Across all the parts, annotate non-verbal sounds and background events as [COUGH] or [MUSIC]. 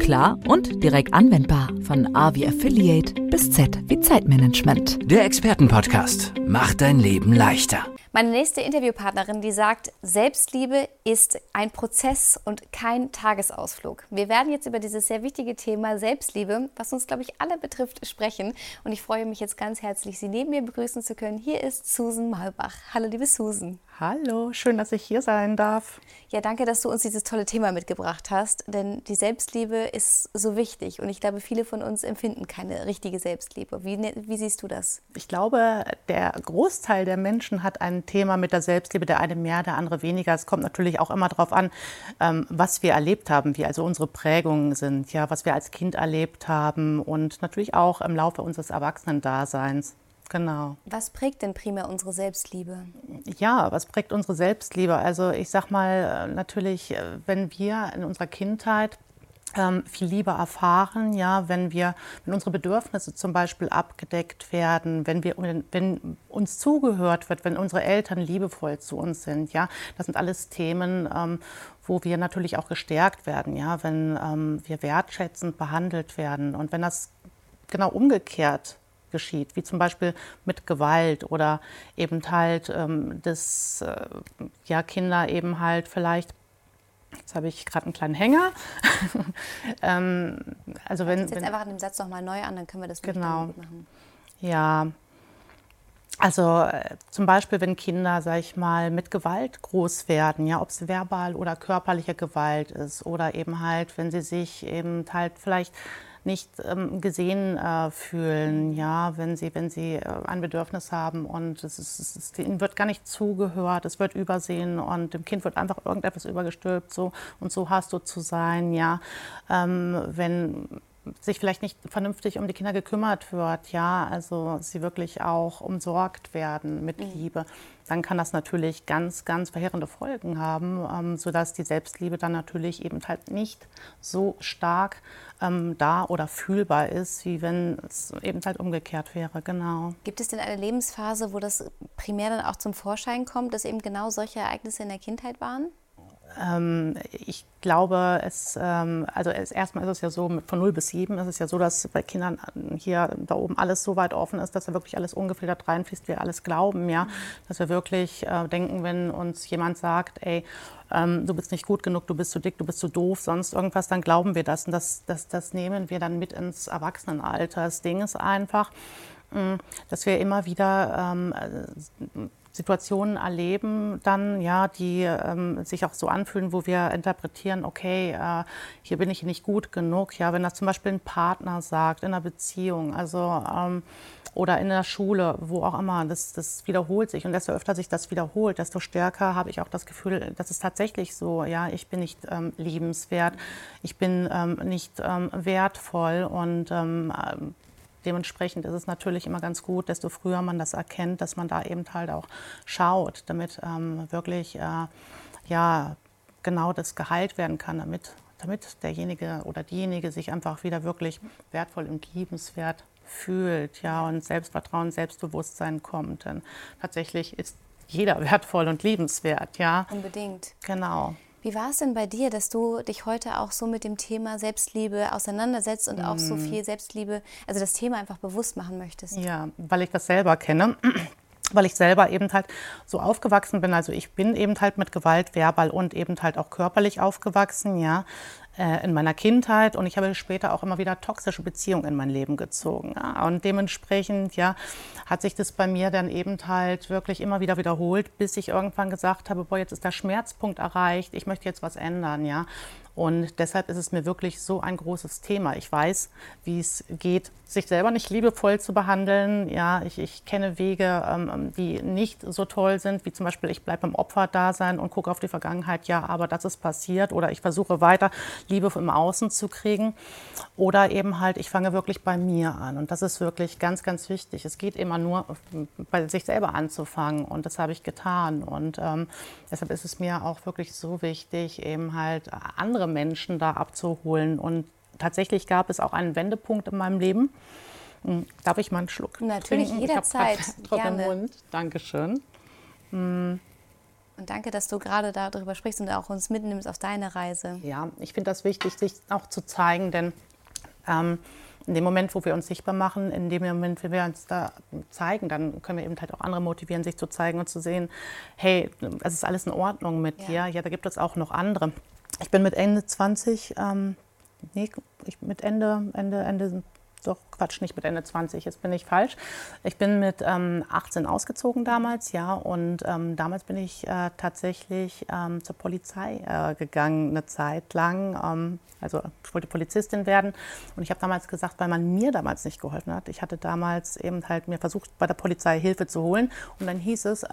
klar und direkt anwendbar. Von A wie Affiliate bis Z wie Zeitmanagement. Der Expertenpodcast macht dein Leben leichter. Meine nächste Interviewpartnerin, die sagt, Selbstliebe ist ein Prozess und kein Tagesausflug. Wir werden jetzt über dieses sehr wichtige Thema Selbstliebe, was uns, glaube ich, alle betrifft, sprechen. Und ich freue mich jetzt ganz herzlich, Sie neben mir begrüßen zu können. Hier ist Susan Malbach. Hallo, liebe Susan. Hallo, schön, dass ich hier sein darf. Ja, danke, dass du uns dieses tolle Thema mitgebracht hast, denn die Selbstliebe ist so wichtig und ich glaube, viele von uns empfinden keine richtige Selbstliebe. Wie, ne, wie siehst du das? Ich glaube, der Großteil der Menschen hat ein Thema mit der Selbstliebe, der eine mehr, der andere weniger. Es kommt natürlich auch immer darauf an, ähm, was wir erlebt haben, wie also unsere Prägungen sind, ja, was wir als Kind erlebt haben und natürlich auch im Laufe unseres Erwachsenendaseins. Genau. Was prägt denn primär unsere Selbstliebe? Ja, was prägt unsere Selbstliebe? Also ich sag mal äh, natürlich, äh, wenn wir in unserer Kindheit ähm, viel Liebe erfahren, ja, wenn wir, wenn unsere Bedürfnisse zum Beispiel abgedeckt werden, wenn wir, wenn uns zugehört wird, wenn unsere Eltern liebevoll zu uns sind, ja, das sind alles Themen, ähm, wo wir natürlich auch gestärkt werden, ja, wenn ähm, wir wertschätzend behandelt werden und wenn das genau umgekehrt geschieht, wie zum Beispiel mit Gewalt oder eben halt, ähm, dass äh, ja, Kinder eben halt vielleicht Jetzt habe ich gerade einen kleinen Hänger. [LAUGHS] ähm, also wenn, jetzt wenn, einfach den Satz nochmal neu an, dann können wir das genau. machen. Ja, also äh, zum Beispiel, wenn Kinder, sag ich mal, mit Gewalt groß werden, ja, ob es verbal oder körperliche Gewalt ist oder eben halt, wenn sie sich eben halt vielleicht nicht ähm, gesehen äh, fühlen, ja, wenn sie, wenn sie äh, ein Bedürfnis haben und es, ist, es ist, ihnen wird gar nicht zugehört, es wird übersehen und dem Kind wird einfach irgendetwas übergestülpt, so und so hast du zu sein, ja. Ähm, wenn sich vielleicht nicht vernünftig um die Kinder gekümmert wird, ja, also sie wirklich auch umsorgt werden mit mhm. Liebe, dann kann das natürlich ganz, ganz verheerende Folgen haben, ähm, sodass die Selbstliebe dann natürlich eben halt nicht so stark ähm, da oder fühlbar ist, wie wenn es eben halt umgekehrt wäre, genau. Gibt es denn eine Lebensphase, wo das primär dann auch zum Vorschein kommt, dass eben genau solche Ereignisse in der Kindheit waren? Ähm, ich glaube, es, ähm, also es, erstmal ist es ja so, von 0 bis 7 ist es ja so, dass bei Kindern hier da oben alles so weit offen ist, dass da wirklich alles ungefiltert reinfließt, wir alles glauben, ja. Mhm. Dass wir wirklich äh, denken, wenn uns jemand sagt, ey, ähm, du bist nicht gut genug, du bist zu dick, du bist zu doof, sonst irgendwas, dann glauben wir das. Und das, das, das nehmen wir dann mit ins Erwachsenenalter. Das Ding ist einfach, mh, dass wir immer wieder ähm, Situationen erleben, dann ja, die ähm, sich auch so anfühlen, wo wir interpretieren, okay, äh, hier bin ich nicht gut genug. Ja, wenn das zum Beispiel ein Partner sagt in einer Beziehung, also ähm, oder in der Schule, wo auch immer, das, das wiederholt sich. Und desto öfter sich das wiederholt, desto stärker habe ich auch das Gefühl, das ist tatsächlich so. Ja, ich bin nicht ähm, liebenswert, ich bin ähm, nicht ähm, wertvoll und ähm, Dementsprechend ist es natürlich immer ganz gut, desto früher man das erkennt, dass man da eben halt auch schaut, damit ähm, wirklich äh, ja, genau das geheilt werden kann, damit, damit derjenige oder diejenige sich einfach wieder wirklich wertvoll und liebenswert fühlt ja, und Selbstvertrauen, Selbstbewusstsein kommt. Denn tatsächlich ist jeder [LAUGHS] wertvoll und liebenswert. Ja. Unbedingt. Genau. Wie war es denn bei dir, dass du dich heute auch so mit dem Thema Selbstliebe auseinandersetzt und auch so mm. viel Selbstliebe, also das Thema einfach bewusst machen möchtest? Ja, weil ich das selber kenne [CLEARS THROAT] weil ich selber eben halt so aufgewachsen bin. Also ich bin eben halt mit Gewalt verbal und eben halt auch körperlich aufgewachsen, ja. Äh, in meiner Kindheit und ich habe später auch immer wieder toxische Beziehungen in mein Leben gezogen. Und dementsprechend ja, hat sich das bei mir dann eben halt wirklich immer wieder wiederholt, bis ich irgendwann gesagt habe, boah, jetzt ist der Schmerzpunkt erreicht, ich möchte jetzt was ändern. Ja. Und deshalb ist es mir wirklich so ein großes Thema. Ich weiß, wie es geht, sich selber nicht liebevoll zu behandeln. Ja, ich, ich kenne Wege, ähm, die nicht so toll sind, wie zum Beispiel, ich bleibe im Opferdasein und gucke auf die Vergangenheit, ja, aber das ist passiert. Oder ich versuche weiter Liebe im Außen zu kriegen. Oder eben halt, ich fange wirklich bei mir an. Und das ist wirklich ganz, ganz wichtig. Es geht immer nur, bei sich selber anzufangen. Und das habe ich getan. Und ähm, deshalb ist es mir auch wirklich so wichtig, eben halt andere Menschen da abzuholen und tatsächlich gab es auch einen Wendepunkt in meinem Leben. Hm, darf ich mal einen Schluck Natürlich, trinken? jederzeit. Ich Gerne. Mund. Dankeschön. Hm. Und danke, dass du gerade darüber sprichst und auch uns mitnimmst auf deine Reise. Ja, ich finde das wichtig, sich auch zu zeigen, denn ähm, in dem Moment, wo wir uns sichtbar machen, in dem Moment, wo wir uns da zeigen, dann können wir eben halt auch andere motivieren, sich zu zeigen und zu sehen, hey, es ist alles in Ordnung mit ja. dir. Ja, da gibt es auch noch andere. Ich bin mit Ende 20, ähm, nee, ich, mit Ende, Ende, Ende doch Quatsch, nicht mit Ende 20, jetzt bin ich falsch. Ich bin mit ähm, 18 ausgezogen damals, ja, und ähm, damals bin ich äh, tatsächlich ähm, zur Polizei äh, gegangen, eine Zeit lang. Ähm, also ich wollte Polizistin werden und ich habe damals gesagt, weil man mir damals nicht geholfen hat. Ich hatte damals eben halt mir versucht, bei der Polizei Hilfe zu holen und dann hieß es,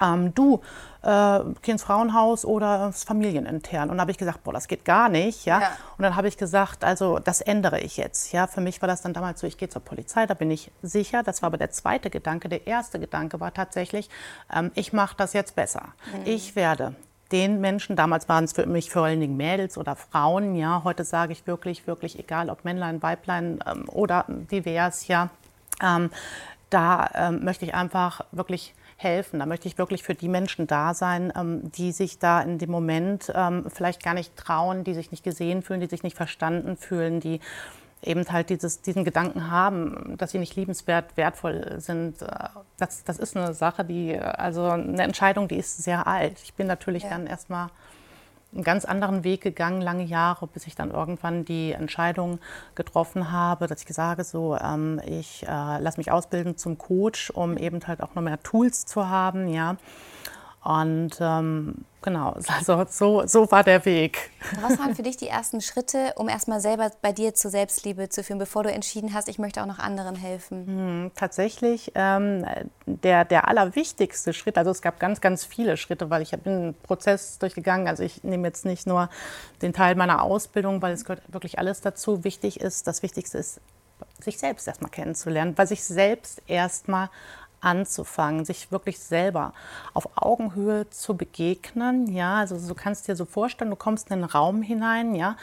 ähm, du, äh, ins Frauenhaus oder Familienintern. Und da habe ich gesagt, boah, das geht gar nicht. Ja? ja. Und dann habe ich gesagt, also das ändere ich jetzt. Ja? Für mich war das dann damals so, ich gehe zur Polizei, da bin ich sicher. Das war aber der zweite Gedanke. Der erste Gedanke war tatsächlich, ähm, ich mache das jetzt besser. Mhm. Ich werde den Menschen, damals waren es für mich vor allen Dingen Mädels oder Frauen, ja, heute sage ich wirklich, wirklich, egal ob Männlein, Weiblein ähm, oder divers, ja, ähm, da ähm, möchte ich einfach wirklich helfen. Da möchte ich wirklich für die Menschen da sein, ähm, die sich da in dem Moment ähm, vielleicht gar nicht trauen, die sich nicht gesehen fühlen, die sich nicht verstanden fühlen, die eben halt dieses, diesen Gedanken haben, dass sie nicht liebenswert, wertvoll sind. Äh, das, das ist eine Sache, die, also eine Entscheidung, die ist sehr alt. Ich bin natürlich ja. dann erstmal einen ganz anderen Weg gegangen, lange Jahre, bis ich dann irgendwann die Entscheidung getroffen habe, dass ich sage, so, ähm, ich äh, lasse mich ausbilden zum Coach, um eben halt auch noch mehr Tools zu haben, ja. Und ähm, genau, [LAUGHS] also so, so war der Weg. Was waren für dich die ersten Schritte, um erstmal selber bei dir zur Selbstliebe zu führen, bevor du entschieden hast, ich möchte auch noch anderen helfen? Hm, tatsächlich ähm, der, der allerwichtigste Schritt, also es gab ganz, ganz viele Schritte, weil ich bin einen Prozess durchgegangen. Also ich nehme jetzt nicht nur den Teil meiner Ausbildung, weil es gehört wirklich alles dazu. Wichtig ist, das Wichtigste ist, sich selbst erstmal kennenzulernen, weil sich selbst erstmal anzufangen, sich wirklich selber auf Augenhöhe zu begegnen. Ja, also du kannst dir so vorstellen, du kommst in einen Raum hinein, ja,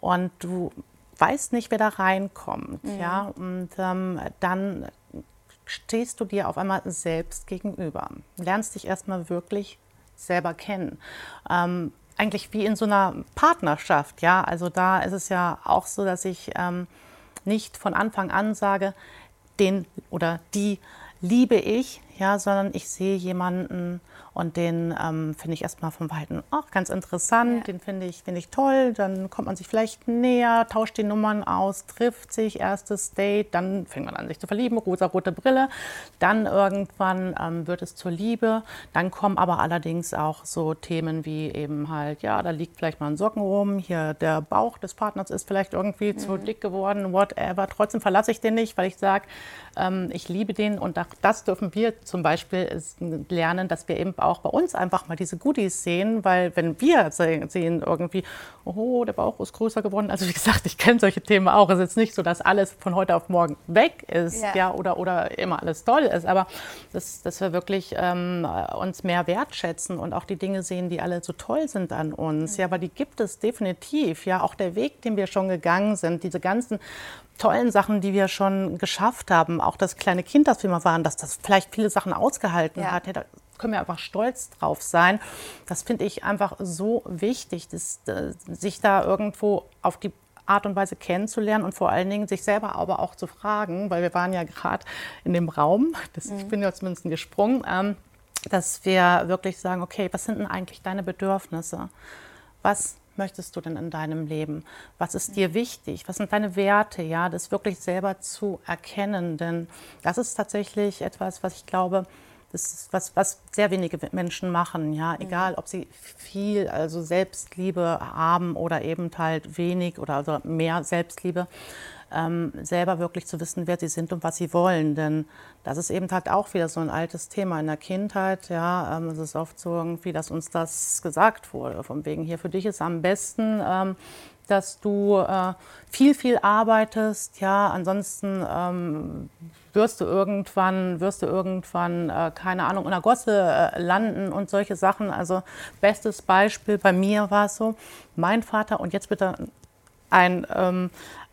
und du weißt nicht, wer da reinkommt, mhm. ja, und ähm, dann stehst du dir auf einmal selbst gegenüber, lernst dich erstmal wirklich selber kennen. Ähm, eigentlich wie in so einer Partnerschaft, ja, also da ist es ja auch so, dass ich ähm, nicht von Anfang an sage, den oder die liebe ich, ja, sondern ich sehe jemanden und den ähm, finde ich erstmal vom Weiten auch ganz interessant, ja. den finde ich, find ich toll. Dann kommt man sich vielleicht näher, tauscht die Nummern aus, trifft sich, erstes Date, dann fängt man an, sich zu verlieben, rosa-rote Brille. Dann irgendwann ähm, wird es zur Liebe. Dann kommen aber allerdings auch so Themen wie eben halt, ja, da liegt vielleicht mal ein Socken rum, hier der Bauch des Partners ist vielleicht irgendwie mhm. zu dick geworden, whatever. Trotzdem verlasse ich den nicht, weil ich sage, ähm, ich liebe den und das dürfen wir zum Beispiel lernen, dass wir eben auch bei uns einfach mal diese Goodies sehen, weil wenn wir sehen irgendwie, oh, der Bauch ist größer geworden, also wie gesagt, ich kenne solche Themen auch. Es ist jetzt nicht so, dass alles von heute auf morgen weg ist, ja, ja oder, oder immer alles toll ist, aber das, dass wir wirklich ähm, uns mehr wertschätzen und auch die Dinge sehen, die alle so toll sind an uns. Ja, aber die gibt es definitiv. Ja, auch der Weg, den wir schon gegangen sind, diese ganzen tollen Sachen, die wir schon geschafft haben, auch das kleine Kind, das wir mal waren, dass das vielleicht viele Sachen ausgehalten ja. hat, können wir einfach stolz drauf sein. Das finde ich einfach so wichtig, dass, äh, sich da irgendwo auf die Art und Weise kennenzulernen und vor allen Dingen sich selber aber auch zu fragen, weil wir waren ja gerade in dem Raum, [LAUGHS] das, mhm. ich bin ja zumindest gesprungen, ähm, dass wir wirklich sagen, okay, was sind denn eigentlich deine Bedürfnisse? Was möchtest du denn in deinem Leben? Was ist dir wichtig? Was sind deine Werte? Ja, das wirklich selber zu erkennen, denn das ist tatsächlich etwas, was ich glaube, das ist was, was sehr wenige Menschen machen, ja, mhm. egal ob sie viel, also Selbstliebe haben oder eben halt wenig oder also mehr Selbstliebe, ähm, selber wirklich zu wissen, wer sie sind und was sie wollen. Denn das ist eben halt auch wieder so ein altes Thema in der Kindheit. Ja, ähm, es ist oft so irgendwie, dass uns das gesagt wurde, von wegen hier für dich ist am besten, ähm, dass du äh, viel, viel arbeitest. Ja, ansonsten ähm, wirst du irgendwann, wirst du irgendwann, äh, keine Ahnung, in der Gosse äh, landen und solche Sachen. Also bestes Beispiel bei mir war es so, mein Vater, und jetzt bitte ein ähm,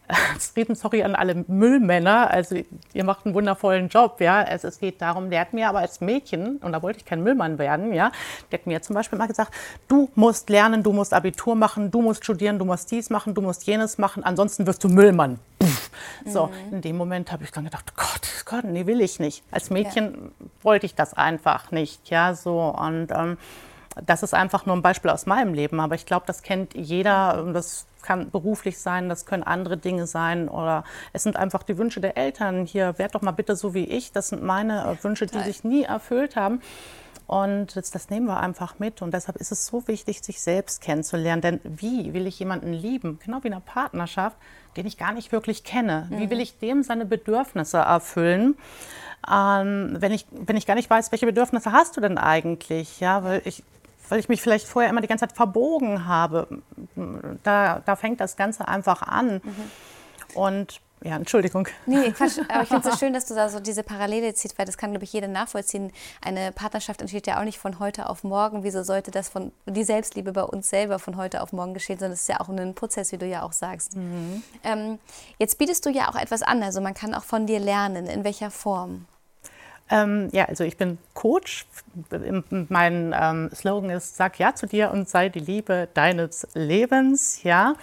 [LAUGHS] Reden, sorry an alle Müllmänner, also ihr macht einen wundervollen Job, ja. Es, es geht darum, der hat mir aber als Mädchen, und da wollte ich kein Müllmann werden, ja, der hat mir zum Beispiel mal gesagt, du musst lernen, du musst Abitur machen, du musst studieren, du musst dies machen, du musst jenes machen, ansonsten wirst du Müllmann. Pff. So, mhm. in dem Moment habe ich dann gedacht, Gott, Gott, nee, will ich nicht. Als Mädchen ja. wollte ich das einfach nicht, ja, so und ähm, das ist einfach nur ein Beispiel aus meinem Leben, aber ich glaube, das kennt jeder. Das kann beruflich sein, das können andere Dinge sein oder es sind einfach die Wünsche der Eltern. Hier, werd doch mal bitte so wie ich. Das sind meine äh, Wünsche, die sich nie erfüllt haben. Und das, das, nehmen wir einfach mit. Und deshalb ist es so wichtig, sich selbst kennenzulernen. Denn wie will ich jemanden lieben? Genau wie in einer Partnerschaft, den ich gar nicht wirklich kenne. Mhm. Wie will ich dem seine Bedürfnisse erfüllen? Ähm, wenn, ich, wenn ich gar nicht weiß, welche Bedürfnisse hast du denn eigentlich? Ja, weil ich weil ich mich vielleicht vorher immer die ganze Zeit verbogen habe. Da, da fängt das Ganze einfach an. Mhm. Und ja, Entschuldigung. Nee, Quatsch, [LAUGHS] aber ich finde es so schön, dass du da so diese Parallele ziehst, weil das kann, glaube ich, jeder nachvollziehen. Eine Partnerschaft entsteht ja auch nicht von heute auf morgen. Wieso sollte das von die Selbstliebe bei uns selber von heute auf morgen geschehen, sondern es ist ja auch ein Prozess, wie du ja auch sagst. Mhm. Ähm, jetzt bietest du ja auch etwas an, also man kann auch von dir lernen. In welcher Form? Ähm, ja, also ich bin Coach. Mein ähm, Slogan ist, sag ja zu dir und sei die Liebe deines Lebens, ja.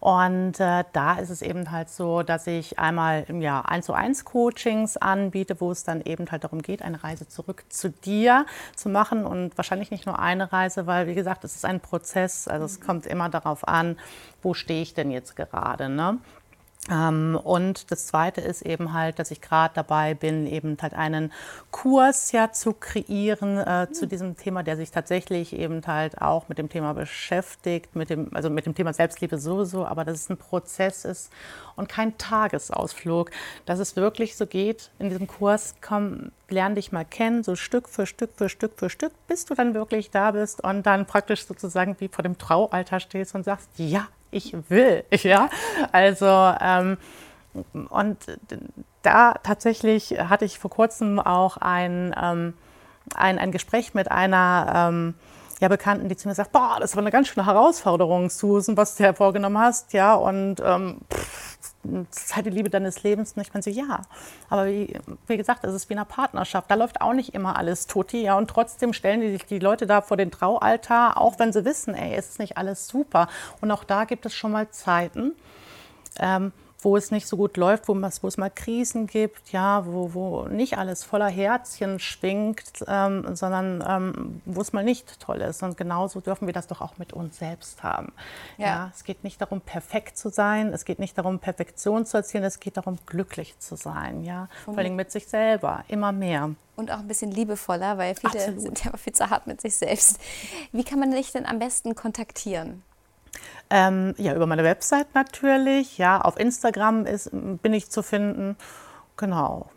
Und äh, da ist es eben halt so, dass ich einmal im Jahr 1 zu 1 Coachings anbiete, wo es dann eben halt darum geht, eine Reise zurück zu dir zu machen und wahrscheinlich nicht nur eine Reise, weil wie gesagt, es ist ein Prozess, also es kommt immer darauf an, wo stehe ich denn jetzt gerade, ne? Ähm, und das Zweite ist eben halt, dass ich gerade dabei bin, eben halt einen Kurs ja zu kreieren äh, zu diesem Thema, der sich tatsächlich eben halt auch mit dem Thema beschäftigt, mit dem, also mit dem Thema Selbstliebe sowieso, aber dass es ein Prozess ist und kein Tagesausflug, dass es wirklich so geht in diesem Kurs, komm, lern dich mal kennen, so Stück für Stück für Stück für Stück, bis du dann wirklich da bist und dann praktisch sozusagen wie vor dem Traualter stehst und sagst, ja, ich will. [LAUGHS] Ja, also ähm, und da tatsächlich hatte ich vor kurzem auch ein, ähm, ein, ein Gespräch mit einer ähm, ja, Bekannten, die zu mir sagt, boah, das war eine ganz schöne Herausforderung, Susan, was du vorgenommen hast, ja, und ähm, pff, sei die Liebe deines Lebens. Und ich meine so, ja, aber wie, wie gesagt, es ist wie eine Partnerschaft. Da läuft auch nicht immer alles tutti, ja, und trotzdem stellen die, die Leute da vor den Traualtar, auch wenn sie wissen, ey, es ist nicht alles super. Und auch da gibt es schon mal Zeiten, ähm, wo es nicht so gut läuft, wo, wo es mal Krisen gibt, ja, wo, wo nicht alles voller Herzchen schwingt, ähm, sondern ähm, wo es mal nicht toll ist. Und genauso dürfen wir das doch auch mit uns selbst haben. Ja. ja. es geht nicht darum, perfekt zu sein, es geht nicht darum, Perfektion zu erzielen, es geht darum, glücklich zu sein, ja, vor allem mit sich selber, immer mehr. Und auch ein bisschen liebevoller, weil viele Absolut. sind ja viel zu hart mit sich selbst. Wie kann man dich denn am besten kontaktieren? Ähm, ja, über meine Website natürlich. Ja, auf Instagram ist, bin ich zu finden. Genau.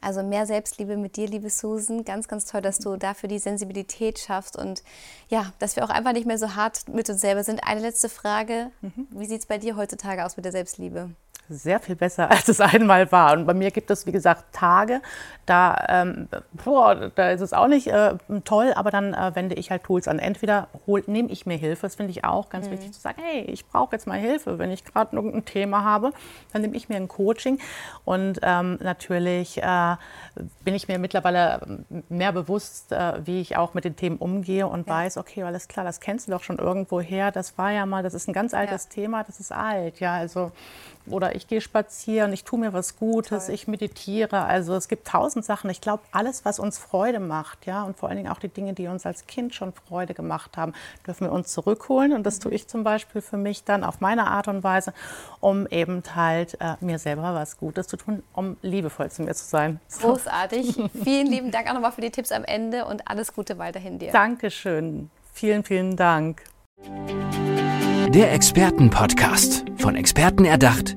Also mehr Selbstliebe mit dir, liebe Susan. Ganz, ganz toll, dass du dafür die Sensibilität schaffst und ja, dass wir auch einfach nicht mehr so hart mit uns selber sind. Eine letzte Frage. Mhm. Wie sieht es bei dir heutzutage aus mit der Selbstliebe? Sehr viel besser, [LAUGHS] als es einmal war. Und bei mir gibt es, wie gesagt, Tage, da, ähm, boah, da ist es auch nicht äh, toll, aber dann äh, wende ich halt Tools an. Entweder nehme ich mir Hilfe, das finde ich auch ganz mhm. wichtig zu sagen, hey, ich brauche jetzt mal Hilfe. Wenn ich gerade irgendein Thema habe, dann nehme ich mir ein Coaching. Und ähm, natürlich äh, bin ich mir mittlerweile mehr bewusst, äh, wie ich auch mit den Themen umgehe und ja. weiß, okay, alles klar, das kennst du doch schon irgendwo her. Das war ja mal, das ist ein ganz altes ja. Thema, das ist alt. Ja, also oder ich gehe spazieren, ich tue mir was Gutes, Toll. ich meditiere. Also es gibt tausend Sachen. Ich glaube, alles, was uns Freude macht, ja, und vor allen Dingen auch die Dinge, die uns als Kind schon Freude gemacht haben, dürfen wir uns zurückholen. Und das tue ich zum Beispiel für mich dann auf meine Art und Weise, um eben halt äh, mir selber was Gutes zu tun, um liebevoll zu mir zu sein. Großartig. [LAUGHS] vielen lieben Dank auch nochmal für die Tipps am Ende und alles Gute weiterhin dir. Dankeschön. Vielen, vielen Dank. Der Expertenpodcast. Von Experten erdacht,